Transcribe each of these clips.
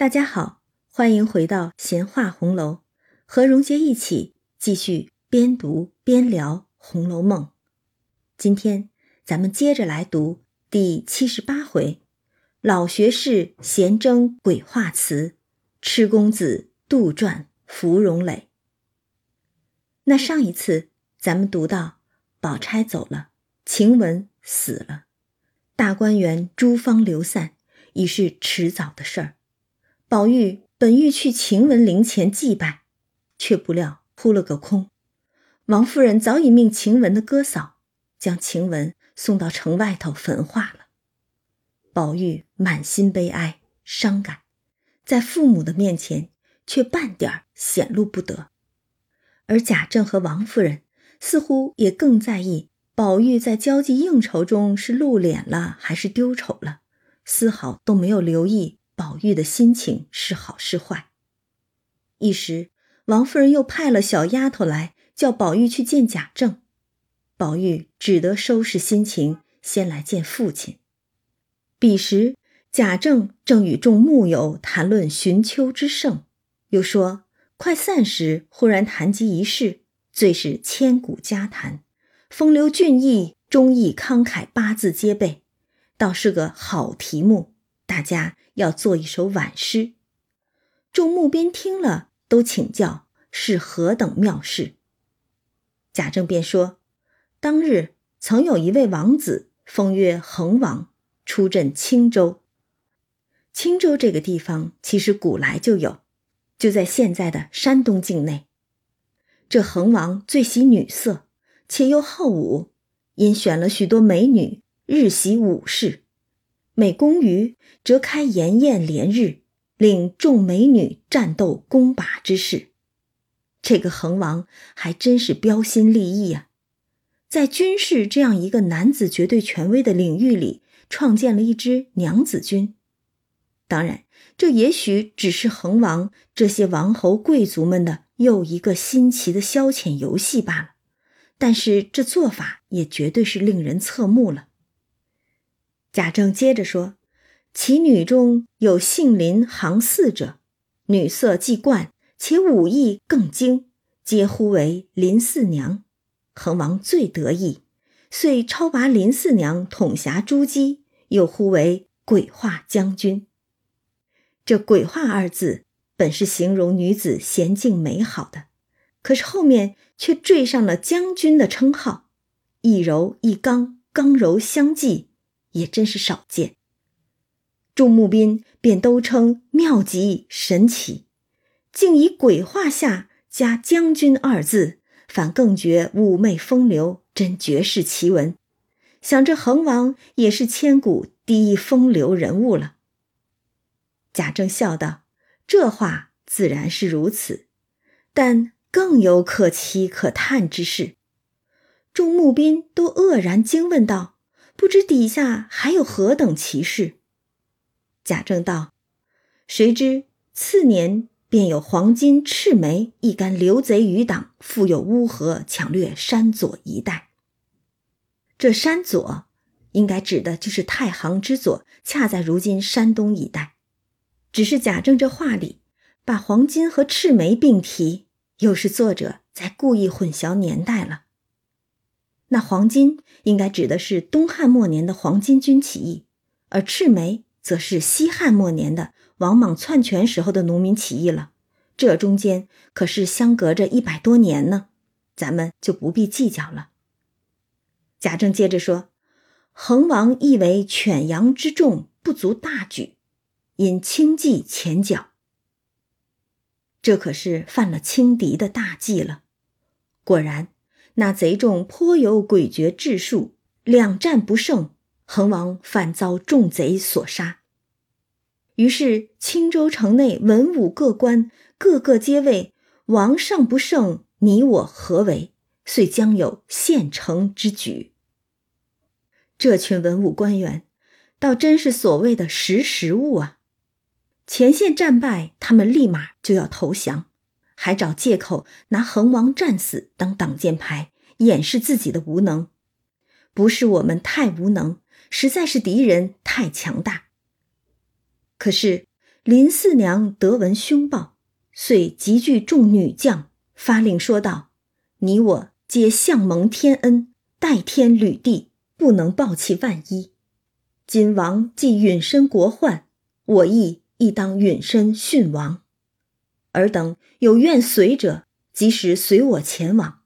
大家好，欢迎回到闲话红楼，和荣杰一起继续边读边聊《红楼梦》。今天咱们接着来读第七十八回：老学士闲争鬼画词，痴公子杜撰芙蓉蕾。那上一次咱们读到，宝钗走了，晴雯死了，大观园诸芳流散，已是迟早的事儿。宝玉本欲去晴雯灵前祭拜，却不料扑了个空。王夫人早已命晴雯的哥嫂将晴雯送到城外头焚化了。宝玉满心悲哀伤感，在父母的面前却半点显露不得。而贾政和王夫人似乎也更在意宝玉在交际应酬中是露脸了还是丢丑了，丝毫都没有留意。宝玉的心情是好是坏？一时，王夫人又派了小丫头来叫宝玉去见贾政，宝玉只得收拾心情，先来见父亲。彼时，贾政正与众幕友谈论寻秋之盛，又说快散时，忽然谈及一事，最是千古佳谈，风流俊逸，忠义慷慨，八字皆备，倒是个好题目。大家。要做一首挽诗，众牧边听了，都请教是何等妙事。贾政便说：当日曾有一位王子，封曰恒王，出镇青州。青州这个地方其实古来就有，就在现在的山东境内。这恒王最喜女色，且又好武，因选了许多美女，日习武事。美公于，则开筵宴连日，令众美女战斗攻拔之事。这个恒王还真是标新立异啊，在军事这样一个男子绝对权威的领域里，创建了一支娘子军。当然，这也许只是恒王这些王侯贵族们的又一个新奇的消遣游戏罢了。但是这做法也绝对是令人侧目了。贾政接着说：“其女中有杏林行四者，女色既冠，且武艺更精，皆呼为林四娘。恒王最得意，遂超拔林四娘统辖诸姬，又呼为鬼画将军。这鬼画二字本是形容女子娴静美好的，可是后面却缀上了将军的称号，一柔一刚，刚柔相济。”也真是少见，众目宾便都称妙极神奇，竟以鬼画下加将军二字，反更觉妩媚风流，真绝世奇闻。想这恒王也是千古第一风流人物了。贾政笑道：“这话自然是如此，但更有可期可叹之事。”众目宾都愕然惊问道。不知底下还有何等奇事？贾政道：“谁知次年便有黄金赤眉一干流贼余党，复有乌合抢掠山左一带。这山左应该指的就是太行之左，恰在如今山东一带。只是贾政这话里把黄金和赤眉并提，又是作者在故意混淆年代了。”那黄金应该指的是东汉末年的黄巾军起义，而赤眉则是西汉末年的王莽篡权时候的农民起义了。这中间可是相隔着一百多年呢，咱们就不必计较了。贾政接着说：“恒王亦为犬羊之众不足大举，因轻计前脚，这可是犯了轻敌的大忌了。果然。”那贼众颇有诡谲智术，两战不胜，恒王反遭众贼所杀。于是青州城内文武各官，个个皆谓王上不胜，你我何为？遂将有献城之举。这群文武官员，倒真是所谓的识时务啊！前线战败，他们立马就要投降。还找借口拿恒王战死当挡箭牌，掩饰自己的无能。不是我们太无能，实在是敌人太强大。可是林四娘得闻凶报，遂集聚众女将，发令说道：“你我皆相蒙天恩，代天履地，不能报其万一。今王既允身国患，我亦亦当允身殉王。尔等有愿随者，即使随我前往；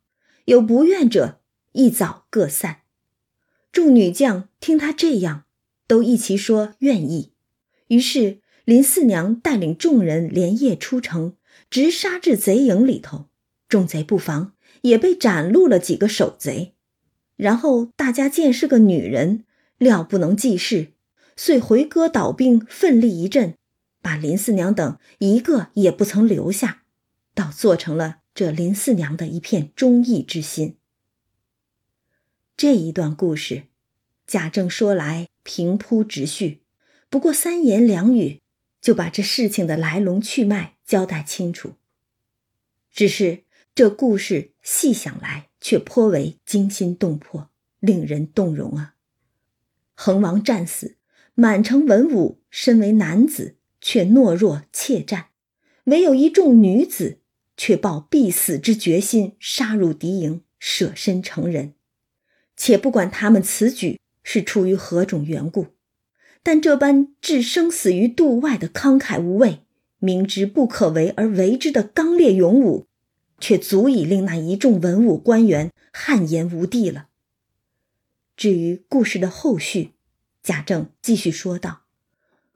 有不愿者，一早各散。”众女将听他这样，都一齐说愿意。于是。林四娘带领众人连夜出城，直杀至贼营里头。众贼不防，也被斩戮了几个守贼。然后大家见是个女人，料不能济事，遂回戈倒兵，奋力一阵，把林四娘等一个也不曾留下，倒做成了这林四娘的一片忠义之心。这一段故事，贾政说来平铺直叙，不过三言两语。就把这事情的来龙去脉交代清楚。只是这故事细想来，却颇为惊心动魄，令人动容啊！恒王战死，满城文武身为男子，却懦弱怯战；唯有一众女子，却抱必死之决心，杀入敌营，舍身成仁。且不管他们此举是出于何种缘故。但这般置生死于度外的慷慨无畏，明知不可为而为之的刚烈勇武，却足以令那一众文武官员汗颜无地了。至于故事的后续，贾政继续说道：“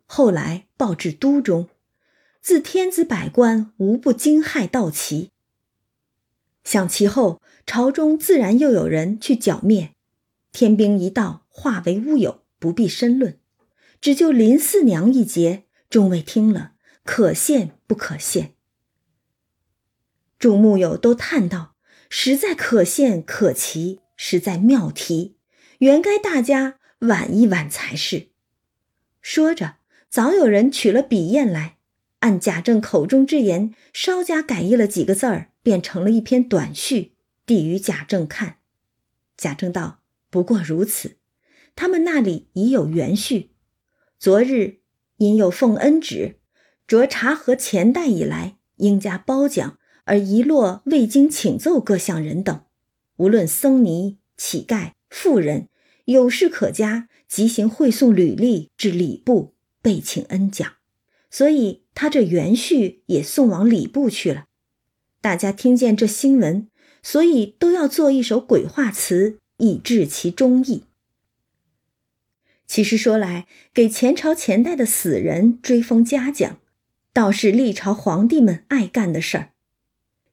后来报至都中，自天子百官无不惊骇道奇。想其后朝中自然又有人去剿灭，天兵一到，化为乌有，不必深论。”只就林四娘一节，众位听了，可羡不可羡？众木友都叹道：“实在可羡可奇，实在妙题，原该大家晚一晚才是。”说着，早有人取了笔砚来，按贾政口中之言，稍加改译了几个字儿，变成了一篇短序，递与贾政看。贾政道：“不过如此，他们那里已有原序。”昨日因有奉恩旨，着查核前代以来应加褒奖，而遗落未经请奏各项人等，无论僧尼、乞丐、妇人，有事可加，即行会送履历至礼部备请恩奖。所以他这原序也送往礼部去了。大家听见这新闻，所以都要做一首鬼话词，以致其忠义。其实说来，给前朝前代的死人追封嘉奖，倒是历朝皇帝们爱干的事儿。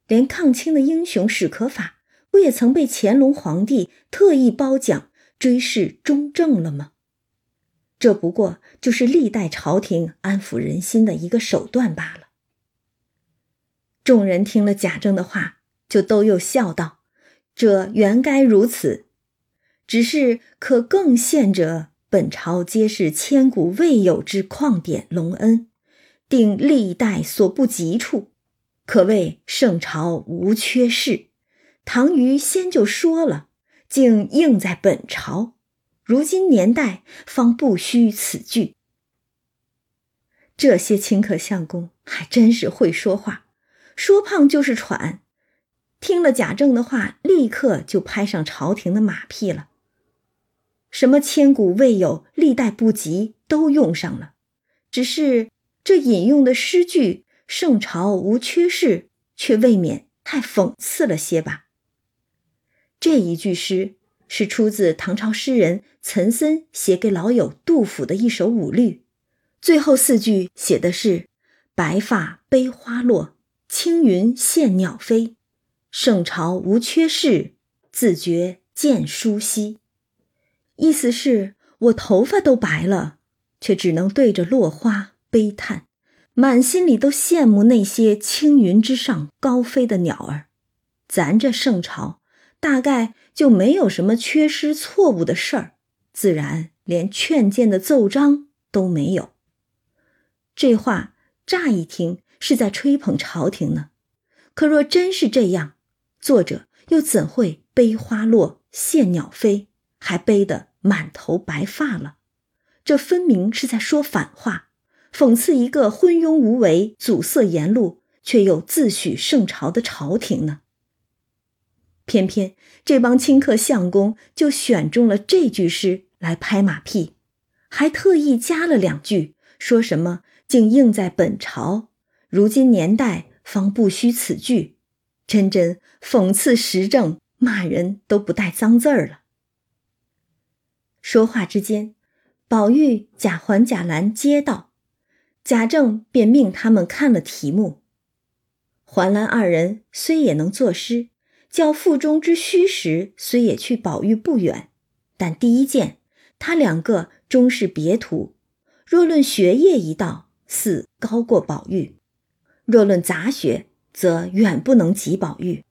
连抗清的英雄史可法，不也曾被乾隆皇帝特意褒奖追谥忠正了吗？这不过就是历代朝廷安抚人心的一个手段罢了。众人听了贾政的话，就都又笑道：“这原该如此，只是可更现者。”本朝皆是千古未有之旷典隆恩，定历代所不及处，可谓圣朝无缺事。唐虞先就说了，竟应在本朝。如今年代方不虚此句。这些顷刻相公还真是会说话，说胖就是喘。听了贾政的话，立刻就拍上朝廷的马屁了。什么千古未有、历代不及都用上了，只是这引用的诗句“圣朝无缺事”却未免太讽刺了些吧？这一句诗是出自唐朝诗人岑参写给老友杜甫的一首五律，最后四句写的是“白发悲花落，青云羡鸟飞，圣朝无缺事，自觉见书稀。”意思是我头发都白了，却只能对着落花悲叹，满心里都羡慕那些青云之上高飞的鸟儿。咱这圣朝大概就没有什么缺失错误的事儿，自然连劝谏的奏章都没有。这话乍一听是在吹捧朝廷呢，可若真是这样，作者又怎会悲花落，羡鸟飞？还悲得满头白发了，这分明是在说反话，讽刺一个昏庸无为、阻塞言路却又自诩圣朝的朝廷呢？偏偏这帮清客相公就选中了这句诗来拍马屁，还特意加了两句，说什么竟应在本朝，如今年代方不虚此句，真真讽刺时政，骂人都不带脏字儿了。说话之间，宝玉、贾环、贾兰接到。贾政便命他们看了题目。环兰二人虽也能作诗，较腹中之虚实虽也去宝玉不远，但第一件，他两个终是别途。若论学业一道，似高过宝玉；若论杂学，则远不能及宝玉。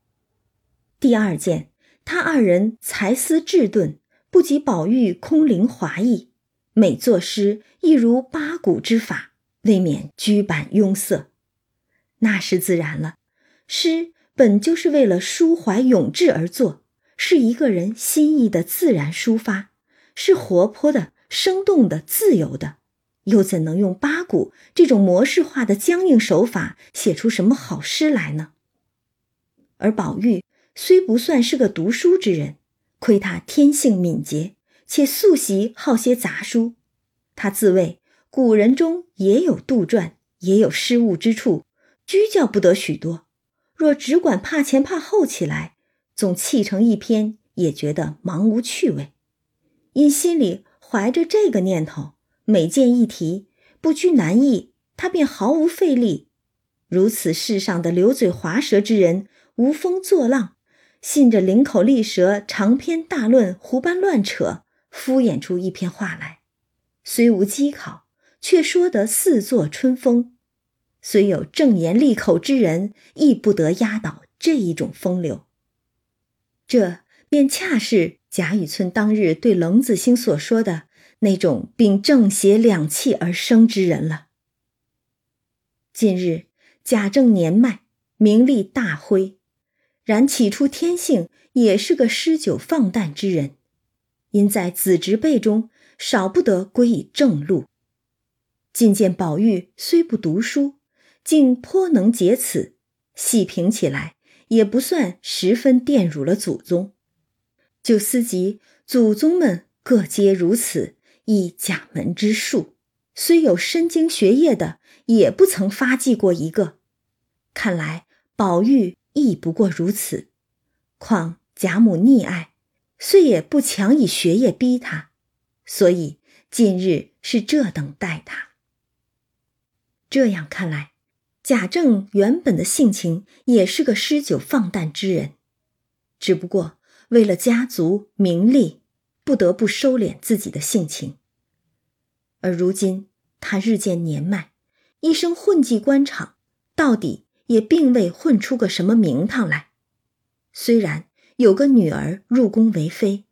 第二件，他二人才思智钝，不及宝玉空灵华逸，每作诗亦如八股之法。未免拘板庸塞，那是自然了。诗本就是为了抒怀咏志而作，是一个人心意的自然抒发，是活泼的、生动的、自由的，又怎能用八股这种模式化的僵硬手法写出什么好诗来呢？而宝玉虽不算是个读书之人，亏他天性敏捷，且素习好些杂书，他自谓。古人中也有杜撰，也有失误之处，拘教不得许多。若只管怕前怕后起来，总砌成一篇，也觉得茫无趣味。因心里怀着这个念头，每见一题不拘难易，他便毫无费力。如此世上的流嘴滑舌之人，无风作浪，信着灵口利舌、长篇大论胡般乱扯，敷衍出一篇话来，虽无机考。却说得似作春风，虽有正言利口之人，亦不得压倒这一种风流。这便恰是贾雨村当日对冷子兴所说的那种秉正邪两气而生之人了。近日贾政年迈，名利大灰，然起初天性也是个诗酒放诞之人，因在子侄辈中少不得归以正路。近见宝玉虽不读书，竟颇能解此，细评起来也不算十分玷辱了祖宗。就思及祖宗们各皆如此，亦假门之术，虽有深经学业的，也不曾发迹过一个。看来宝玉亦不过如此。况贾母溺爱，虽也不强以学业逼他，所以近日是这等待他。这样看来，贾政原本的性情也是个诗酒放荡之人，只不过为了家族名利，不得不收敛自己的性情。而如今他日渐年迈，一生混迹官场，到底也并未混出个什么名堂来。虽然有个女儿入宫为妃，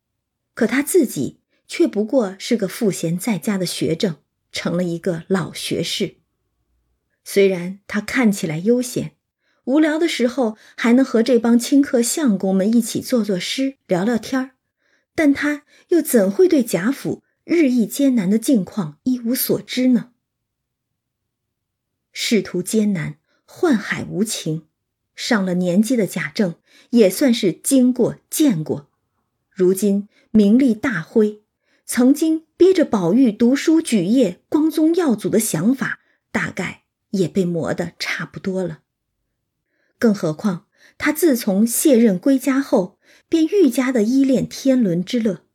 可他自己却不过是个赋闲在家的学政，成了一个老学士。虽然他看起来悠闲，无聊的时候还能和这帮清客相公们一起作作诗、聊聊天儿，但他又怎会对贾府日益艰难的境况一无所知呢？仕途艰难，宦海无情，上了年纪的贾政也算是经过见过。如今名利大灰，曾经逼着宝玉读书举业、光宗耀祖的想法，大概。也被磨得差不多了。更何况他自从卸任归家后，便愈加的依恋天伦之乐。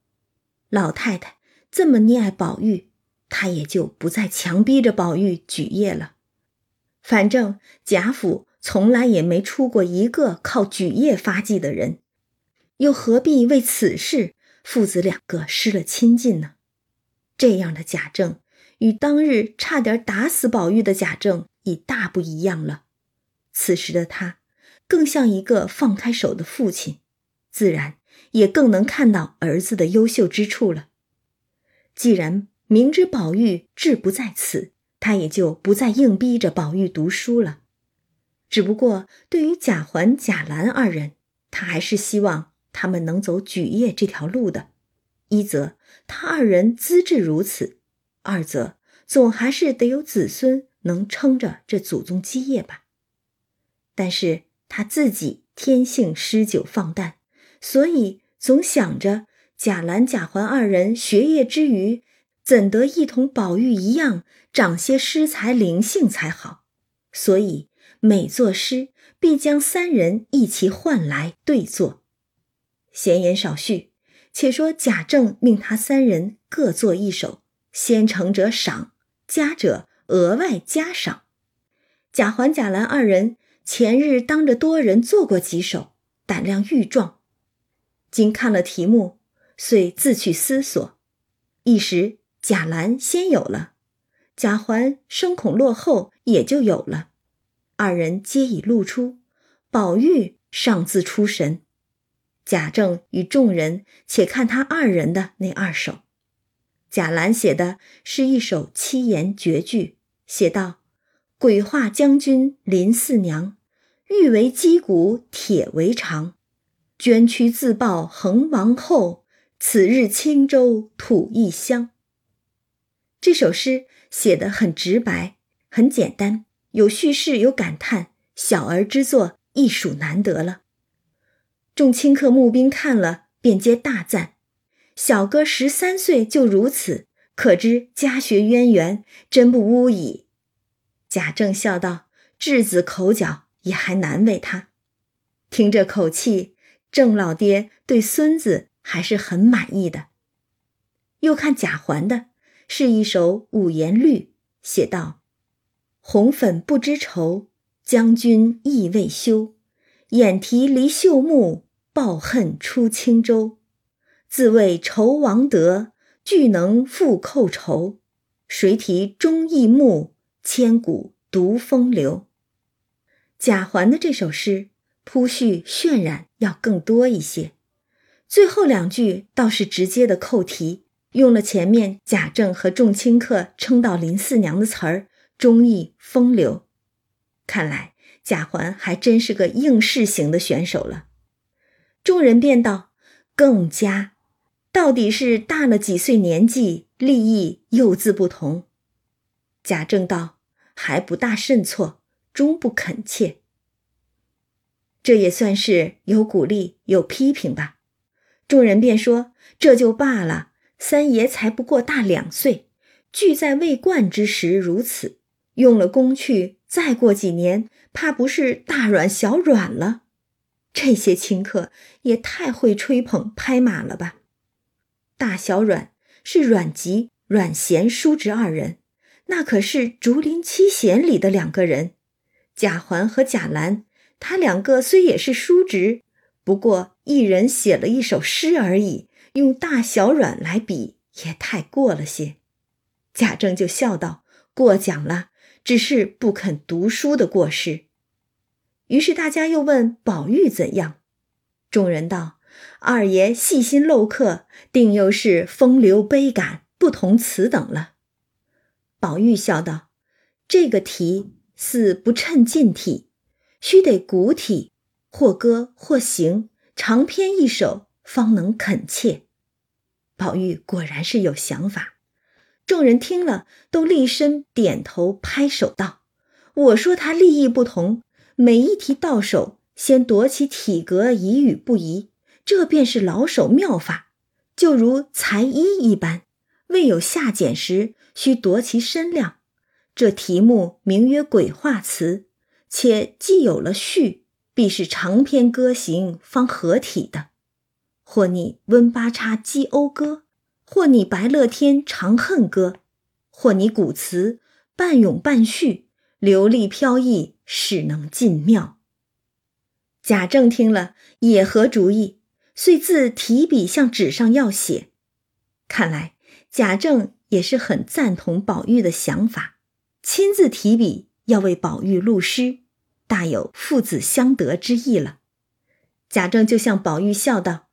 老太太这么溺爱宝玉，他也就不再强逼着宝玉举业了。反正贾府从来也没出过一个靠举业发迹的人，又何必为此事父子两个失了亲近呢？这样的贾政。与当日差点打死宝玉的贾政已大不一样了，此时的他更像一个放开手的父亲，自然也更能看到儿子的优秀之处了。既然明知宝玉志不在此，他也就不再硬逼着宝玉读书了。只不过对于贾环、贾兰二人，他还是希望他们能走举业这条路的。一则他二人资质如此。二则，总还是得有子孙能撑着这祖宗基业吧。但是他自己天性诗酒放荡，所以总想着贾兰、贾环二人学业之余，怎得一同宝玉一样长些诗才灵性才好。所以每作诗，必将三人一齐唤来对作。闲言少叙，且说贾政命他三人各作一首，先成者赏，佳者额外加赏。贾环、贾兰二人前日当着多人做过几首，胆量愈壮。今看了题目，遂自去思索。一时贾兰先有了，贾环生恐落后，也就有了。二人皆已露出，宝玉尚自出神。贾政与众人且看他二人的那二首。贾兰写的是一首七言绝句，写道：“鬼画将军林四娘，玉为击鼓铁为长，捐躯自报恒王后，此日青州土一乡。”这首诗写得很直白，很简单，有叙事，有感叹，小儿之作，亦属难得了。众清客募兵看了，便皆大赞：“小哥十三岁就如此，可知家学渊源，真不污矣。”贾政笑道：“稚子口角，也还难为他。”听这口气，郑老爹对孙子还是很满意的。又看贾环的，是一首五言律，写道：“红粉不知愁，将军意未休，眼啼离绣幕。”抱恨出青州，自谓仇王德，俱能复寇仇。谁提忠义目，千古独风流。贾环的这首诗铺叙渲染要更多一些，最后两句倒是直接的扣题，用了前面贾政和众卿客称道林四娘的词儿“忠义风流”。看来贾环还真是个应试型的选手了。众人便道：“更加，到底是大了几岁年纪，利益又自不同。”贾政道：“还不大甚错，终不肯切。”这也算是有鼓励有批评吧。众人便说：“这就罢了，三爷才不过大两岁，俱在未冠之时如此，用了功去，再过几年，怕不是大软小软了。”这些亲客也太会吹捧拍马了吧！大小阮是阮籍、阮咸叔侄二人，那可是竹林七贤里的两个人。贾环和贾兰，他两个虽也是叔侄，不过一人写了一首诗而已，用大小阮来比也太过了些。贾政就笑道：“过奖了，只是不肯读书的过失。”于是大家又问宝玉怎样，众人道：“二爷细心漏客，定又是风流悲感，不同此等了。”宝玉笑道：“这个题似不称近体，须得古体，或歌或行，长篇一首，方能恳切。”宝玉果然是有想法，众人听了都立身点头拍手道：“我说他立意不同。”每一题到手，先夺其体格，疑与不疑，这便是老手妙法，就如裁衣一般，未有下剪时，须夺其身量。这题目名曰鬼画词，且既有了序，必是长篇歌行方合体的。或拟温八叉击讴歌，或拟白乐天长恨歌，或拟古词半咏半叙。流丽飘逸，使能尽妙。贾政听了也合主意，遂自提笔向纸上要写。看来贾政也是很赞同宝玉的想法，亲自提笔要为宝玉录诗，大有父子相得之意了。贾政就向宝玉笑道：“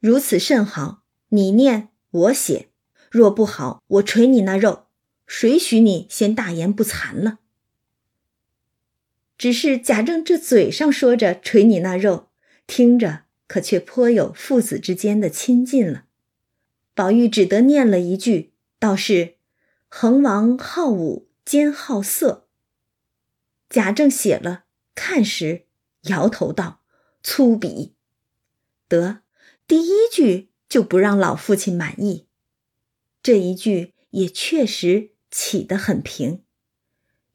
如此甚好，你念我写，若不好，我捶你那肉。谁许你先大言不惭了？”只是贾政这嘴上说着捶你那肉，听着可却颇有父子之间的亲近了。宝玉只得念了一句，倒是：“恒王好武兼好色。”贾政写了，看时摇头道：“粗鄙。”得第一句就不让老父亲满意，这一句也确实起得很平。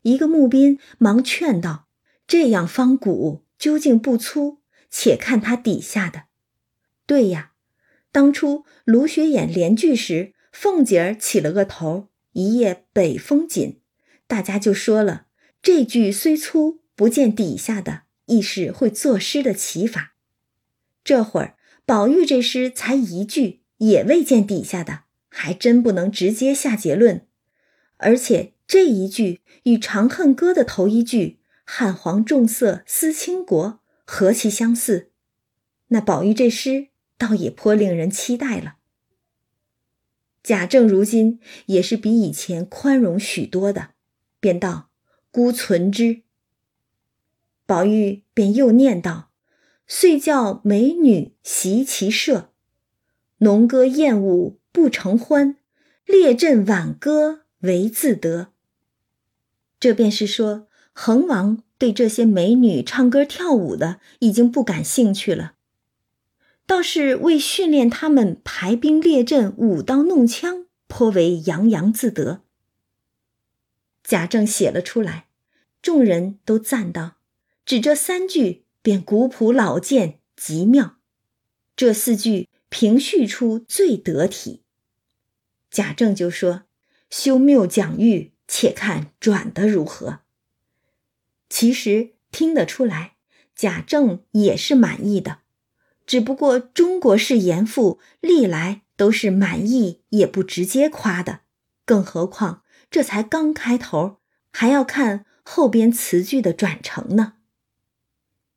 一个募兵忙劝道：“这样方鼓究竟不粗，且看他底下的。”对呀，当初卢雪眼连句时，凤姐儿起了个头，一夜北风紧，大家就说了这句虽粗，不见底下的，亦是会作诗的起法。这会儿宝玉这诗才一句，也未见底下的，还真不能直接下结论。而且这一句与《长恨歌》的头一句“汉皇重色思倾国”何其相似，那宝玉这诗。倒也颇令人期待了。贾政如今也是比以前宽容许多的，便道：“孤存之。”宝玉便又念道：“遂叫美女习其射，农歌燕舞不成欢，列阵挽歌为自得。”这便是说，恒王对这些美女唱歌跳舞的已经不感兴趣了。倒是为训练他们排兵列阵、舞刀弄枪，颇为洋洋自得。贾政写了出来，众人都赞道：“只这三句便古朴老健，极妙。这四句平叙出最得体。”贾政就说：“修谬讲喻，且看转得如何。”其实听得出来，贾政也是满意的。只不过中国式严父历来都是满意也不直接夸的，更何况这才刚开头，还要看后边词句的转成呢。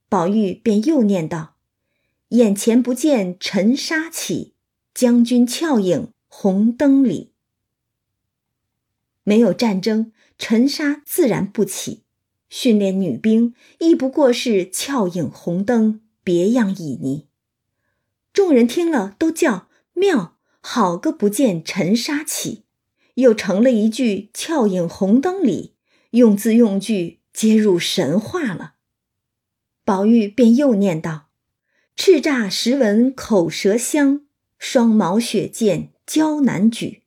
宝玉便又念道：“眼前不见尘沙起，将军俏影红灯里。”没有战争，尘沙自然不起；训练女兵，亦不过是俏影红灯，别样旖旎。众人听了都叫妙，好个不见尘沙起，又成了一句俏影红灯里，用字用句皆入神话了。宝玉便又念道：“叱咤时闻口舌香，双毛雪见娇难举。”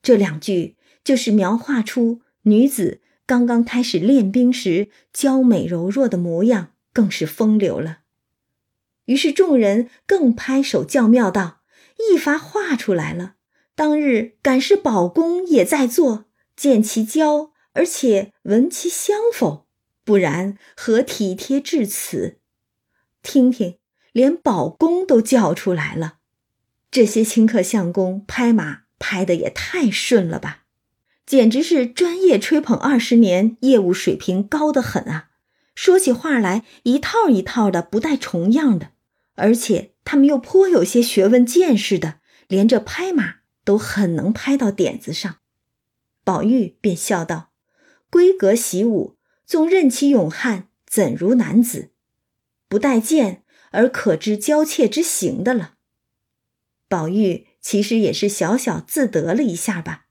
这两句就是描画出女子刚刚开始练兵时娇美柔弱的模样，更是风流了。于是众人更拍手叫妙道：“一发画出来了！当日敢是宝公也在座，见其娇，而且闻其香否？不然何体贴至此？听听，连宝公都叫出来了。这些顷刻相公拍马拍的也太顺了吧！简直是专业吹捧二十年，业务水平高得很啊！说起话来一套一套的，不带重样的。”而且他们又颇有些学问见识的，连这拍马都很能拍到点子上。宝玉便笑道：“闺阁习武，纵任其勇悍，怎如男子？不带剑而可知娇怯之行的了。”宝玉其实也是小小自得了一下吧。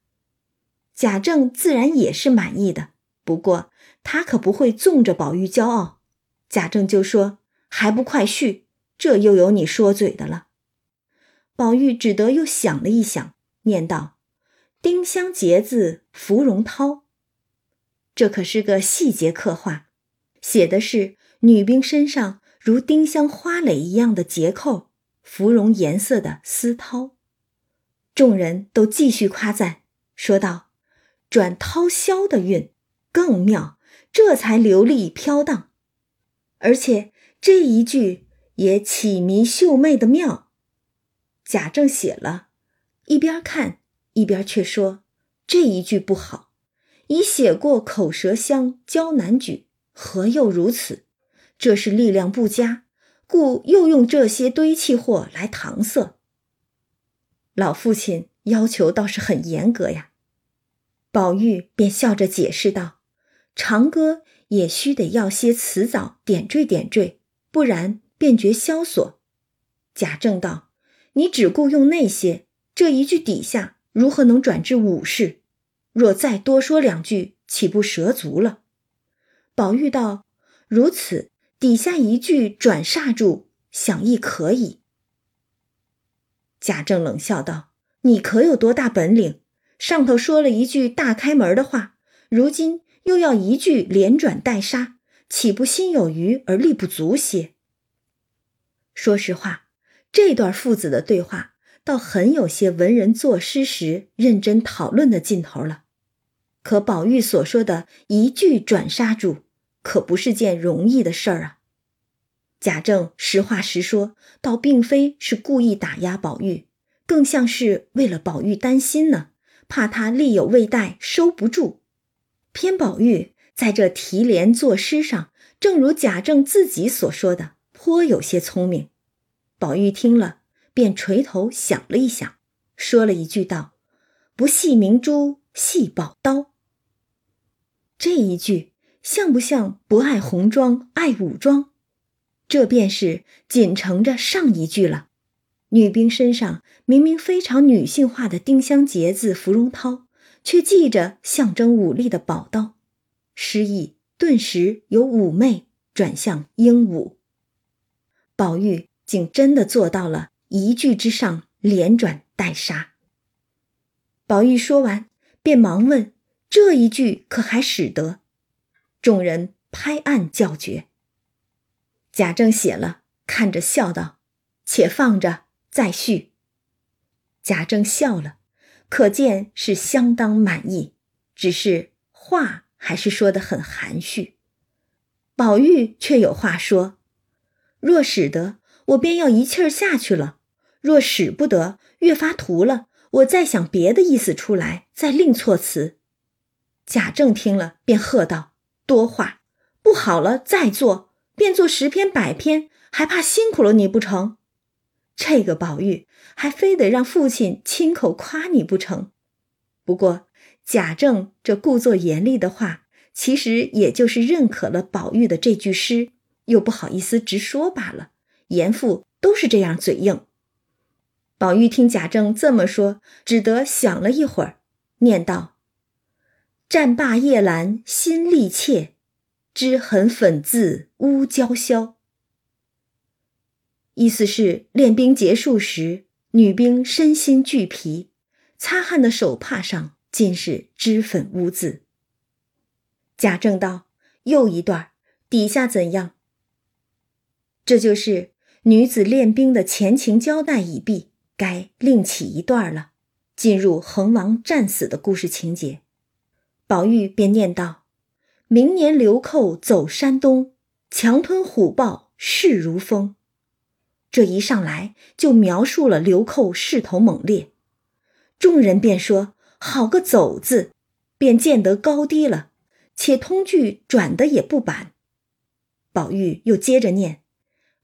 贾政自然也是满意的，不过他可不会纵着宝玉骄傲。贾政就说：“还不快续！”这又有你说嘴的了，宝玉只得又想了一想，念道：“丁香结子芙蓉绦。”这可是个细节刻画，写的是女兵身上如丁香花蕾一样的结扣，芙蓉颜色的丝绦。众人都继续夸赞，说道：“转绦绡的韵更妙，这才流利飘荡，而且这一句。”也启迷秀媚的妙，贾政写了，一边看一边却说这一句不好，已写过口舌香，娇难举，何又如此？这是力量不佳，故又用这些堆砌货来搪塞。老父亲要求倒是很严格呀。宝玉便笑着解释道：“长歌也须得要些词藻点缀点缀，不然。”便觉萧索。贾政道：“你只顾用那些，这一句底下如何能转至武士？若再多说两句，岂不蛇足了？”宝玉道：“如此，底下一句转煞住，想亦可以。”贾政冷笑道：“你可有多大本领？上头说了一句大开门的话，如今又要一句连转带杀，岂不心有余而力不足些？”说实话，这段父子的对话，倒很有些文人作诗时认真讨论的劲头了。可宝玉所说的一句转杀住，可不是件容易的事儿啊。贾政实话实说，倒并非是故意打压宝玉，更像是为了宝玉担心呢，怕他力有未逮，收不住。偏宝玉在这提联作诗上，正如贾政自己所说的，颇有些聪明。宝玉听了，便垂头想了一想，说了一句道：“不系明珠，系宝刀。”这一句像不像不爱红妆，爱武装？这便是紧承着上一句了。女兵身上明明非常女性化的丁香结子芙蓉绦，却系着象征武力的宝刀，诗意顿时由妩媚转向英武。宝玉竟真的做到了一句之上连转带杀。宝玉说完，便忙问：“这一句可还使得？”众人拍案叫绝。贾政写了，看着笑道：“且放着，再续。”贾政笑了，可见是相当满意，只是话还是说得很含蓄。宝玉却有话说：“若使得，我便要一气儿下去了；若使不得，越发涂了，我再想别的意思出来，再另措辞。”贾政听了，便喝道：“多话，不好了，再做。”便做十篇百篇，还怕辛苦了你不成？这个宝玉还非得让父亲亲口夸你不成？不过贾政这故作严厉的话，其实也就是认可了宝玉的这句诗，又不好意思直说罢了。严父都是这样嘴硬。宝玉听贾政这么说，只得想了一会儿，念道：“战罢夜阑心力怯。”脂痕粉渍乌娇绡，意思是练兵结束时，女兵身心俱疲，擦汗的手帕上尽是脂粉污渍。贾政道：“又一段，底下怎样？”这就是女子练兵的前情交代已毕，该另起一段了，进入恒王战死的故事情节。宝玉便念道。明年流寇走山东，强吞虎豹势如风。这一上来就描述了流寇势头猛烈，众人便说：“好个走字，便见得高低了。”且通句转的也不板。宝玉又接着念：“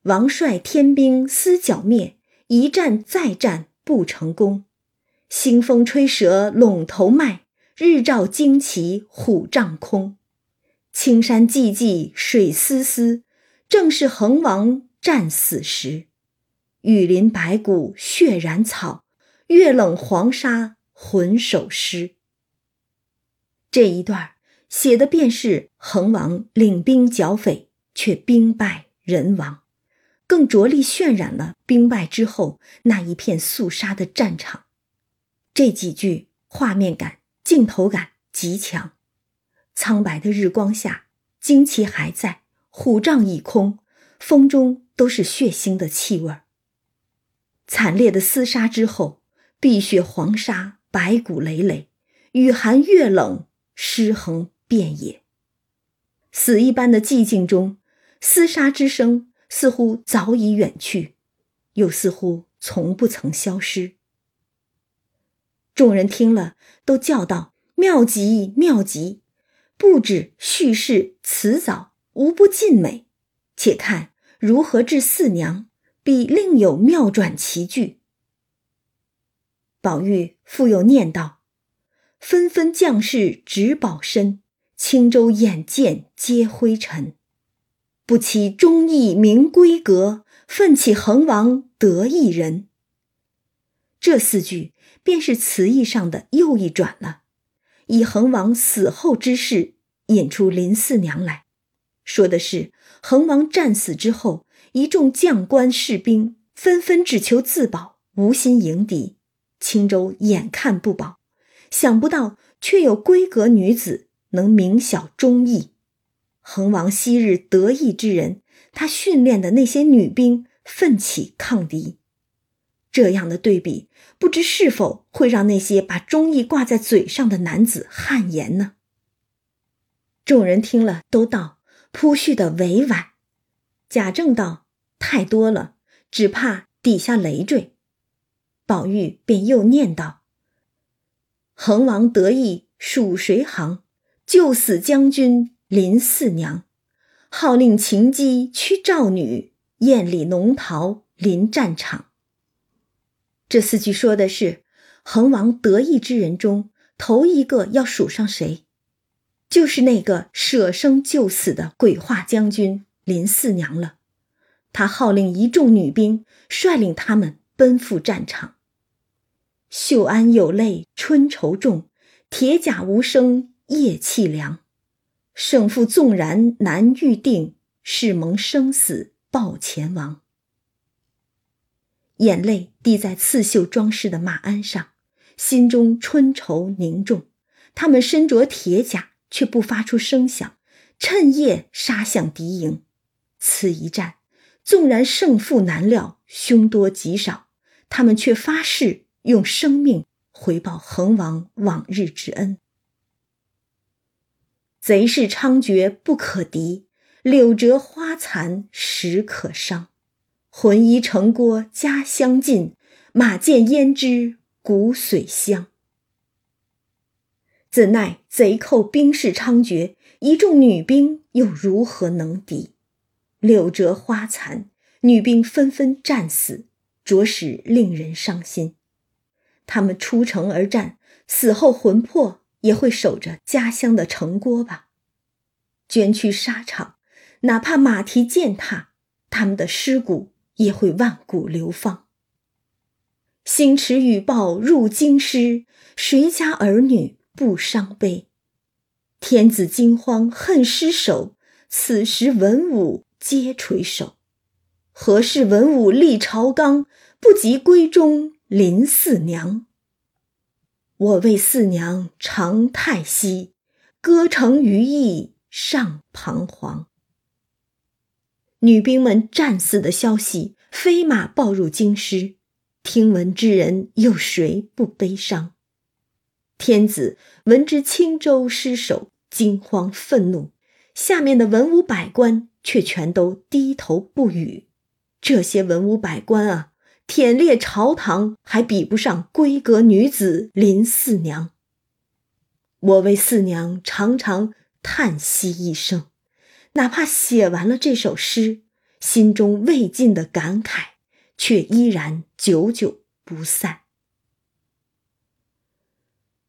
王帅天兵思剿灭，一战再战不成功。腥风吹蛇陇头麦，日照旌旗虎帐空。”青山寂寂水丝丝，正是恒王战死时。雨林白骨血染草，月冷黄沙魂首湿。这一段写的便是恒王领兵剿匪，却兵败人亡，更着力渲染了兵败之后那一片肃杀的战场。这几句画面感、镜头感极强。苍白的日光下，旌旗还在，虎帐已空，风中都是血腥的气味儿。惨烈的厮杀之后，碧血黄沙，白骨累累，雨寒月冷，尸横遍野。死一般的寂静中，厮杀之声似乎早已远去，又似乎从不曾消失。众人听了，都叫道：“妙极，妙极！”不止叙事辞藻无不尽美，且看如何治四娘，必另有妙转奇句。宝玉复又念道：“纷纷将士执宝身，青州眼见皆灰尘。不期忠义明闺阁，奋起恒王得一人。”这四句便是词义上的又一转了，以恒王死后之事引出林四娘来，说的是恒王战死之后，一众将官士兵纷纷只求自保，无心迎敌，青州眼看不保，想不到却有闺阁女子能明晓忠义。恒王昔日得意之人，他训练的那些女兵奋起抗敌。这样的对比，不知是否会让那些把忠义挂在嘴上的男子汗颜呢？众人听了，都道铺叙的委婉。贾政道：“太多了，只怕底下累赘。”宝玉便又念道：“恒王得意属谁行？救死将军林四娘，号令秦姬驱赵女，艳里农桃临战场。”这四句说的是恒王得意之人中头一个要数上谁，就是那个舍生救死的鬼画将军林四娘了。他号令一众女兵，率领他们奔赴战场。秀安有泪春愁重，铁甲无声夜凄凉。胜负纵然难预定，誓蒙生死报前王。眼泪滴在刺绣装饰的马鞍上，心中春愁凝重。他们身着铁甲，却不发出声响，趁夜杀向敌营。此一战，纵然胜负难料，凶多吉少，他们却发誓用生命回报恒王往日之恩。贼势猖獗不可敌，柳折花残时可伤。浑衣城郭家乡近，马见胭脂骨髓香。怎奈贼寇兵势猖獗，一众女兵又如何能敌？柳折花残，女兵纷纷战死，着实令人伤心。他们出城而战，死后魂魄也会守着家乡的城郭吧？捐躯沙场，哪怕马蹄践踏，他们的尸骨。也会万古流芳。星驰羽豹入京师，谁家儿女不伤悲？天子惊慌恨失守，此时文武皆垂首。何事文武立朝纲，不及闺中临四娘？我为四娘长叹息，歌成余意尚彷徨。女兵们战死的消息飞马报入京师，听闻之人有谁不悲伤？天子闻知青州失守，惊慌愤怒，下面的文武百官却全都低头不语。这些文武百官啊，忝列朝堂，还比不上闺阁女子林四娘。我为四娘常常叹息一声。哪怕写完了这首诗，心中未尽的感慨，却依然久久不散。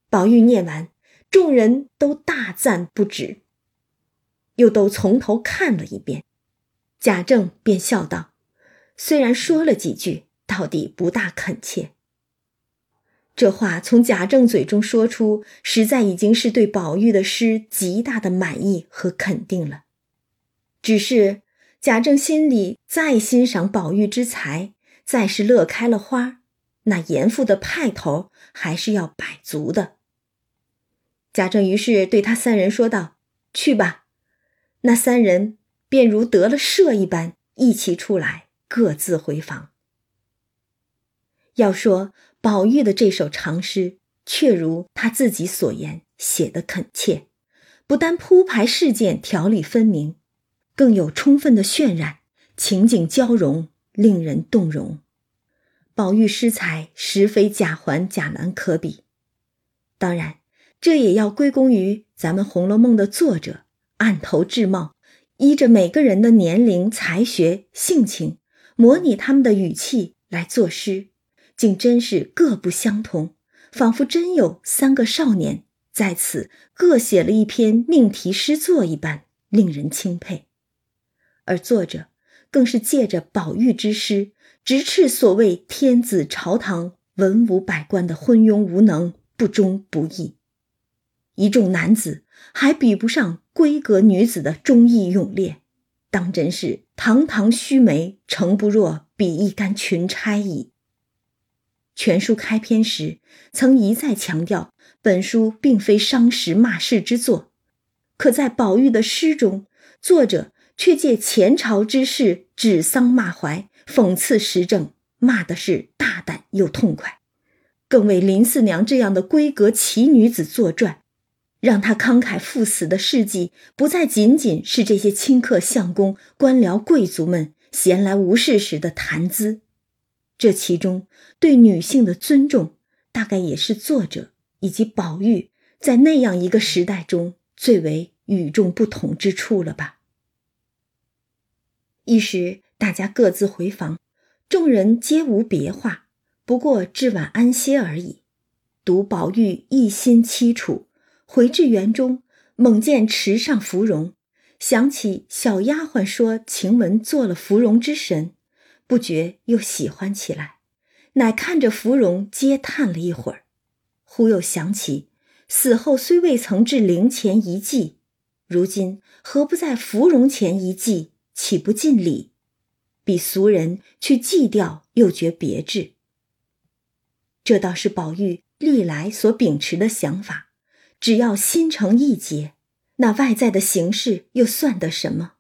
宝玉念完，众人都大赞不止，又都从头看了一遍。贾政便笑道：“虽然说了几句，到底不大恳切。”这话从贾政嘴中说出，实在已经是对宝玉的诗极大的满意和肯定了。只是贾政心里再欣赏宝玉之才，再是乐开了花，那严父的派头还是要摆足的。贾政于是对他三人说道：“去吧。”那三人便如得了赦一般，一齐出来，各自回房。要说宝玉的这首长诗，确如他自己所言，写的恳切，不单铺排事件，条理分明。更有充分的渲染，情景交融，令人动容。宝玉诗才实非贾环、贾兰可比。当然，这也要归功于咱们《红楼梦》的作者按头制貌，依着每个人的年龄、才学、性情，模拟他们的语气来作诗，竟真是各不相同，仿佛真有三个少年在此各写了一篇命题诗作一般，令人钦佩。而作者更是借着宝玉之诗，直斥所谓天子朝堂文武百官的昏庸无能、不忠不义。一众男子还比不上闺阁女子的忠义勇烈，当真是堂堂须眉，诚不若比一干群差矣。全书开篇时曾一再强调，本书并非伤时骂世之作，可在宝玉的诗中，作者却借前朝之事指桑骂槐，讽刺时政，骂的是大胆又痛快，更为林四娘这样的闺阁奇女子作传，让他慷慨赴死的事迹不再仅仅是这些清客相公、官僚贵族们闲来无事时的谈资。这其中对女性的尊重，大概也是作者以及宝玉在那样一个时代中最为与众不同之处了吧。一时大家各自回房，众人皆无别话，不过至晚安歇而已。独宝玉一心凄楚，回至园中，猛见池上芙蓉，想起小丫鬟说晴雯做了芙蓉之神。不觉又喜欢起来，乃看着芙蓉，嗟叹了一会儿，忽又想起死后虽未曾至灵前一祭，如今何不在芙蓉前一祭，岂不尽礼？比俗人去祭吊又觉别致。这倒是宝玉历来所秉持的想法，只要心诚意洁，那外在的形式又算得什么？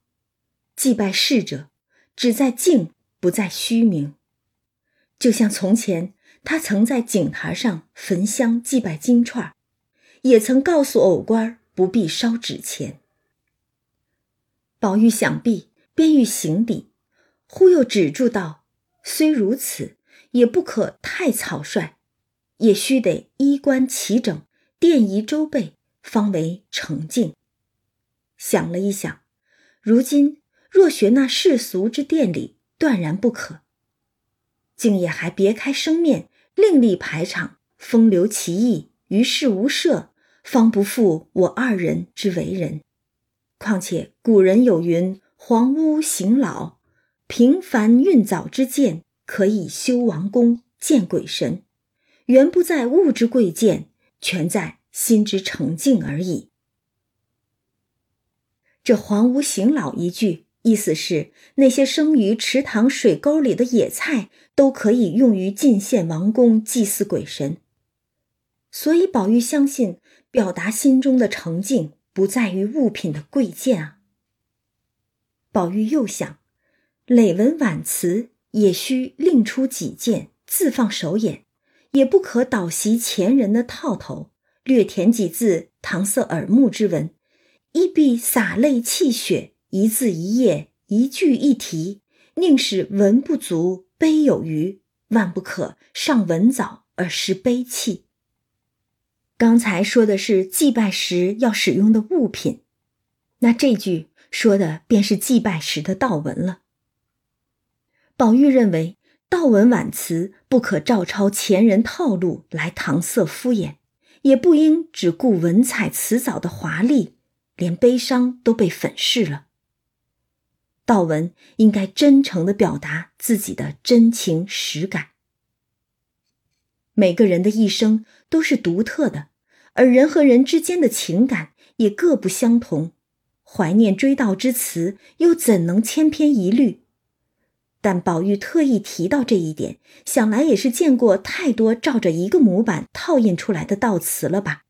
祭拜逝者，只在敬。不在虚名，就像从前他曾在井台上焚香祭拜金串也曾告诉偶官不必烧纸钱。宝玉想必便欲行礼，忽又止住道：“虽如此，也不可太草率，也须得衣冠齐整，殿仪周备，方为成敬。”想了一想，如今若学那世俗之殿礼。断然不可。竟也还别开生面，另立排场，风流奇异，于世无涉，方不负我二人之为人。况且古人有云：“黄屋行老，平凡运早之见，可以修王宫，见鬼神。”原不在物之贵贱，全在心之澄净而已。这“黄屋行老”一句。意思是，那些生于池塘水沟里的野菜都可以用于进献王宫、祭祀鬼神。所以，宝玉相信，表达心中的澄净不在于物品的贵贱啊。宝玉又想，累文婉辞也需另出几件，自放手眼，也不可倒袭前人的套头，略填几字搪塞耳目之文，亦必洒泪泣血。一字一页，一句一题，宁使文不足，悲有余，万不可上文藻而失悲气。刚才说的是祭拜时要使用的物品，那这句说的便是祭拜时的道文了。宝玉认为道文婉辞不可照抄前人套路来搪塞敷衍，也不应只顾文采辞藻的华丽，连悲伤都被粉饰了。道文应该真诚的表达自己的真情实感。每个人的一生都是独特的，而人和人之间的情感也各不相同。怀念追悼之词又怎能千篇一律？但宝玉特意提到这一点，想来也是见过太多照着一个模板套印出来的悼词了吧？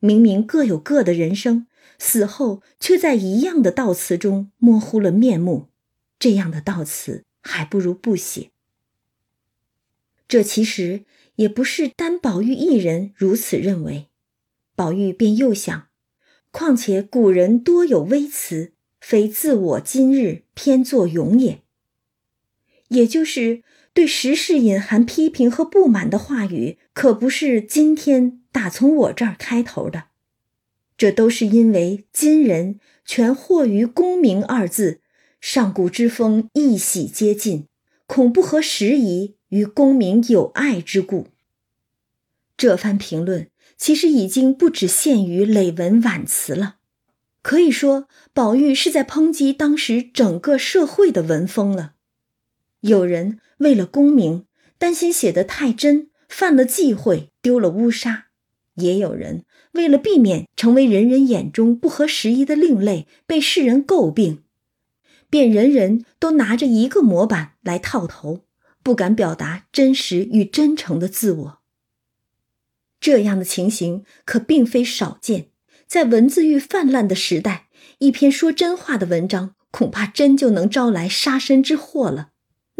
明明各有各的人生。死后却在一样的悼词中模糊了面目，这样的悼词还不如不写。这其实也不是单宝玉一人如此认为，宝玉便又想：况且古人多有微词，非自我今日偏作咏也。也就是对时事隐含批评和不满的话语，可不是今天打从我这儿开头的。这都是因为今人全惑于功名二字，上古之风一洗皆尽，恐不合时宜与功名有碍之故。这番评论其实已经不只限于累文婉辞了，可以说宝玉是在抨击当时整个社会的文风了。有人为了功名，担心写得太真，犯了忌讳，丢了乌纱；也有人为了避免成为人人眼中不合时宜的另类，被世人诟病，便人人都拿着一个模板来套头，不敢表达真实与真诚的自我。这样的情形可并非少见，在文字狱泛滥的时代，一篇说真话的文章，恐怕真就能招来杀身之祸了。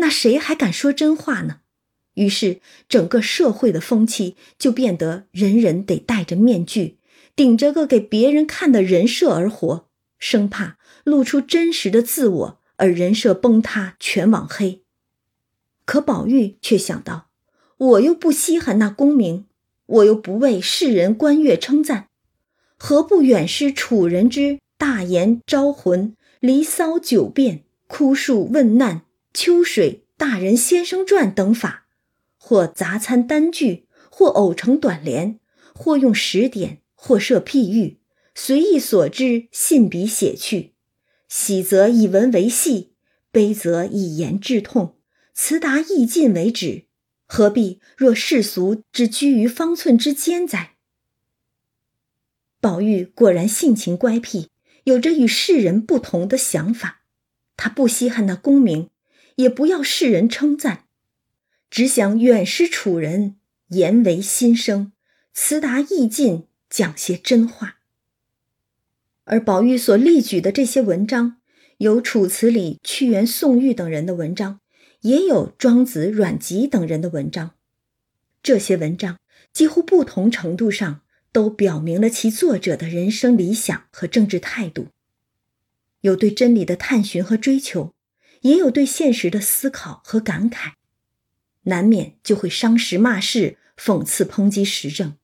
那谁还敢说真话呢？于是，整个社会的风气就变得人人得戴着面具，顶着个给别人看的人设而活，生怕露出真实的自我，而人设崩塌，全网黑。可宝玉却想到，我又不稀罕那功名。我又不为世人观阅称赞，何不远师楚人之大言招魂、离骚九变、哭诉问难、秋水大人先生传等法，或杂参单句，或偶成短联，或用时点，或设譬喻，随意所知，信笔写去。喜则以文为戏，悲则以言致痛，词达意尽为止。何必若世俗之居于方寸之间哉？宝玉果然性情乖僻，有着与世人不同的想法。他不稀罕那功名，也不要世人称赞，只想远师楚人，言为心声，词达意尽，讲些真话。而宝玉所例举的这些文章，有《楚辞》里屈原、宋玉等人的文章。也有庄子、阮籍等人的文章，这些文章几乎不同程度上都表明了其作者的人生理想和政治态度，有对真理的探寻和追求，也有对现实的思考和感慨，难免就会伤时骂世、讽刺抨击时政。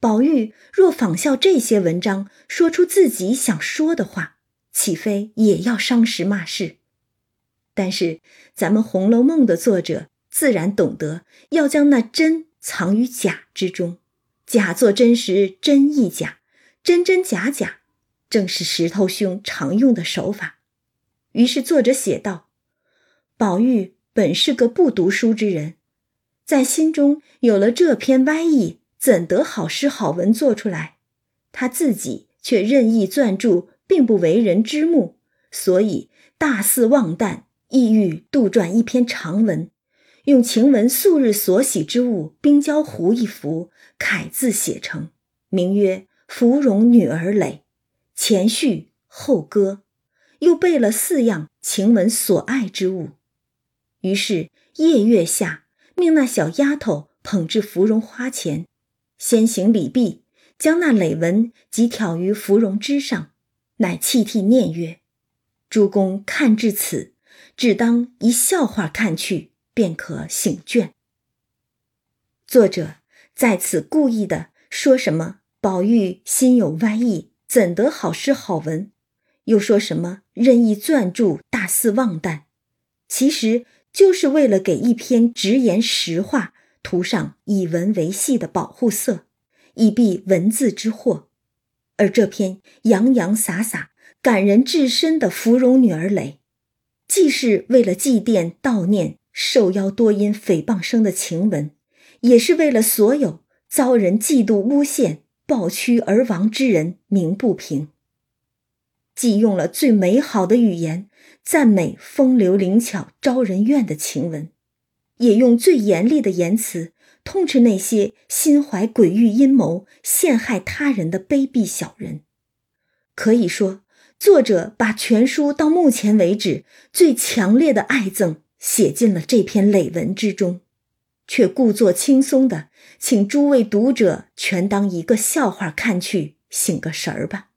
宝玉若仿效这些文章，说出自己想说的话，岂非也要伤时骂世？但是，咱们《红楼梦》的作者自然懂得要将那真藏于假之中，假作真时，真亦假，真真假假，正是石头兄常用的手法。于是作者写道：“宝玉本是个不读书之人，在心中有了这篇歪意，怎得好诗好文做出来？他自己却任意撰著，并不为人知目，所以大肆妄诞。”意欲杜撰一篇长文，用晴雯素日所喜之物冰胶壶一幅，楷字写成，名曰《芙蓉女儿诔》，前序后歌，又备了四样晴雯所爱之物。于是夜月下，命那小丫头捧至芙蓉花前，先行礼毕，将那诔文即挑于芙蓉枝上，乃泣涕念曰：“诸公看至此。”只当一笑话看去，便可醒倦。作者在此故意的说什么？宝玉心有歪意，怎得好诗好文？又说什么任意撰著，大肆妄诞？其实就是为了给一篇直言实话涂上以文为戏的保护色，以避文字之祸。而这篇洋洋洒洒、感人至深的《芙蓉女儿诔》。既是为了祭奠悼念受邀多因诽谤生的晴雯，也是为了所有遭人嫉妒诬陷、暴屈而亡之人鸣不平。既用了最美好的语言赞美风流灵巧、招人怨的晴雯，也用最严厉的言辞痛斥那些心怀诡异阴谋、陷害他人的卑鄙小人。可以说。作者把全书到目前为止最强烈的爱憎写进了这篇累文之中，却故作轻松的请诸位读者全当一个笑话看去，醒个神儿吧。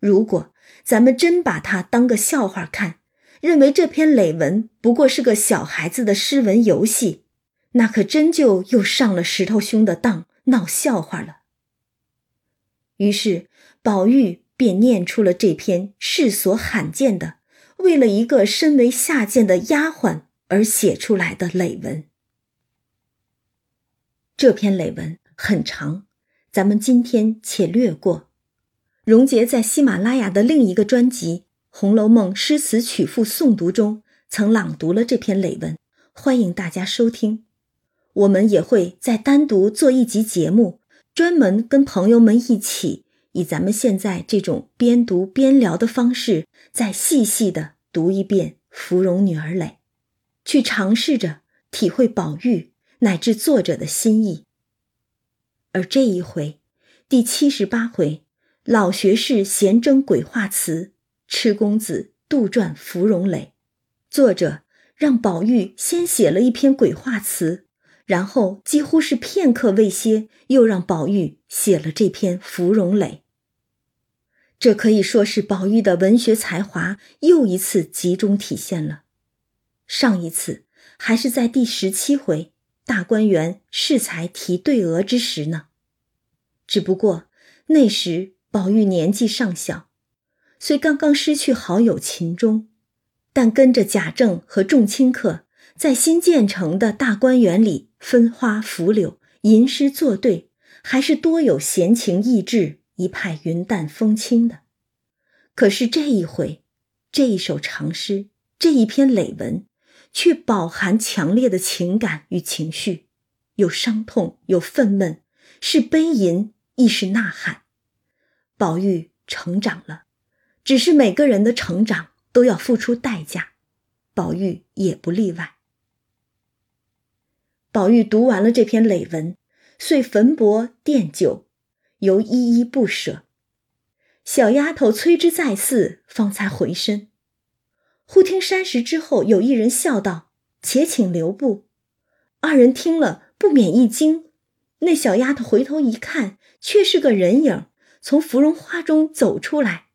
如果咱们真把它当个笑话看，认为这篇累文不过是个小孩子的诗文游戏，那可真就又上了石头兄的当，闹笑话了。于是宝玉。便念出了这篇世所罕见的，为了一个身为下贱的丫鬟而写出来的累文。这篇累文很长，咱们今天且略过。荣杰在喜马拉雅的另一个专辑《红楼梦诗词曲赋诵读》中，曾朗读了这篇累文，欢迎大家收听。我们也会再单独做一集节目，专门跟朋友们一起，以咱们现在这种边读边聊的方式，再细细的读一遍《芙蓉女儿诔》，去尝试着体会宝玉乃至作者的心意。而这一回，第七十八回，老学士闲征鬼画词，痴公子杜撰芙蓉诔，作者。让宝玉先写了一篇鬼话词，然后几乎是片刻未歇，又让宝玉写了这篇《芙蓉诔》。这可以说是宝玉的文学才华又一次集中体现了。上一次还是在第十七回大观园适才提对额之时呢，只不过那时宝玉年纪尚小，虽刚刚失去好友秦钟。但跟着贾政和众亲客在新建成的大观园里分花拂柳、吟诗作对，还是多有闲情逸致，一派云淡风轻的。可是这一回，这一首长诗，这一篇累文，却饱含强烈的情感与情绪，有伤痛，有愤懑，是悲吟，亦是呐喊。宝玉成长了，只是每个人的成长。都要付出代价，宝玉也不例外。宝玉读完了这篇累文，遂焚帛奠酒，犹依依不舍。小丫头催之再四，方才回身。忽听山石之后有一人笑道：“且请留步。”二人听了，不免一惊。那小丫头回头一看，却是个人影，从芙蓉花中走出来。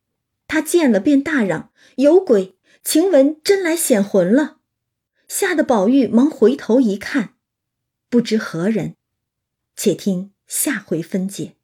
他见了，便大嚷。有鬼！晴雯真来显魂了，吓得宝玉忙回头一看，不知何人。且听下回分解。